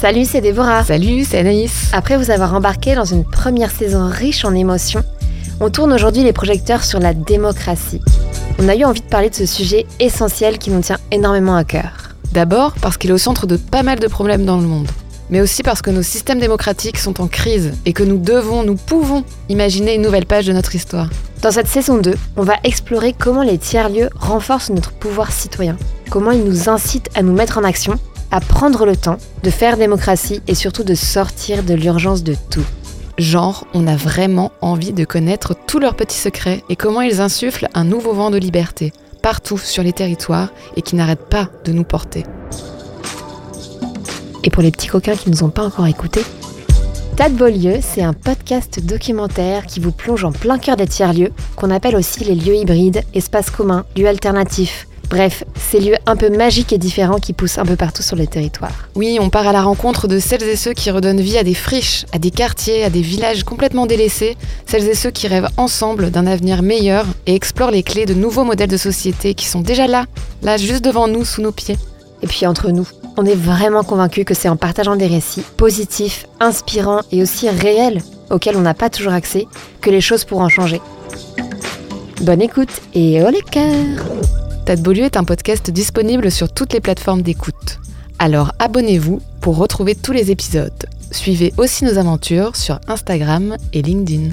Salut, c'est Déborah. Salut, c'est Anaïs. Après vous avoir embarqué dans une première saison riche en émotions, on tourne aujourd'hui les projecteurs sur la démocratie. On a eu envie de parler de ce sujet essentiel qui nous tient énormément à cœur. D'abord parce qu'il est au centre de pas mal de problèmes dans le monde, mais aussi parce que nos systèmes démocratiques sont en crise et que nous devons, nous pouvons imaginer une nouvelle page de notre histoire. Dans cette saison 2, on va explorer comment les tiers-lieux renforcent notre pouvoir citoyen, comment ils nous incitent à nous mettre en action à prendre le temps de faire démocratie et surtout de sortir de l'urgence de tout. Genre, on a vraiment envie de connaître tous leurs petits secrets et comment ils insufflent un nouveau vent de liberté partout sur les territoires et qui n'arrêtent pas de nous porter. Et pour les petits coquins qui ne nous ont pas encore écoutés, Tas de Beaulieu, c'est un podcast documentaire qui vous plonge en plein cœur des tiers-lieux, qu'on appelle aussi les lieux hybrides, espaces communs, lieux alternatifs, Bref, ces lieux un peu magiques et différents qui poussent un peu partout sur le territoire. Oui, on part à la rencontre de celles et ceux qui redonnent vie à des friches, à des quartiers, à des villages complètement délaissés, celles et ceux qui rêvent ensemble d'un avenir meilleur et explorent les clés de nouveaux modèles de société qui sont déjà là, là juste devant nous, sous nos pieds. Et puis entre nous, on est vraiment convaincus que c'est en partageant des récits positifs, inspirants et aussi réels, auxquels on n'a pas toujours accès, que les choses pourront changer. Bonne écoute et au les Tête Beaulieu est un podcast disponible sur toutes les plateformes d'écoute. Alors abonnez-vous pour retrouver tous les épisodes. Suivez aussi nos aventures sur Instagram et LinkedIn.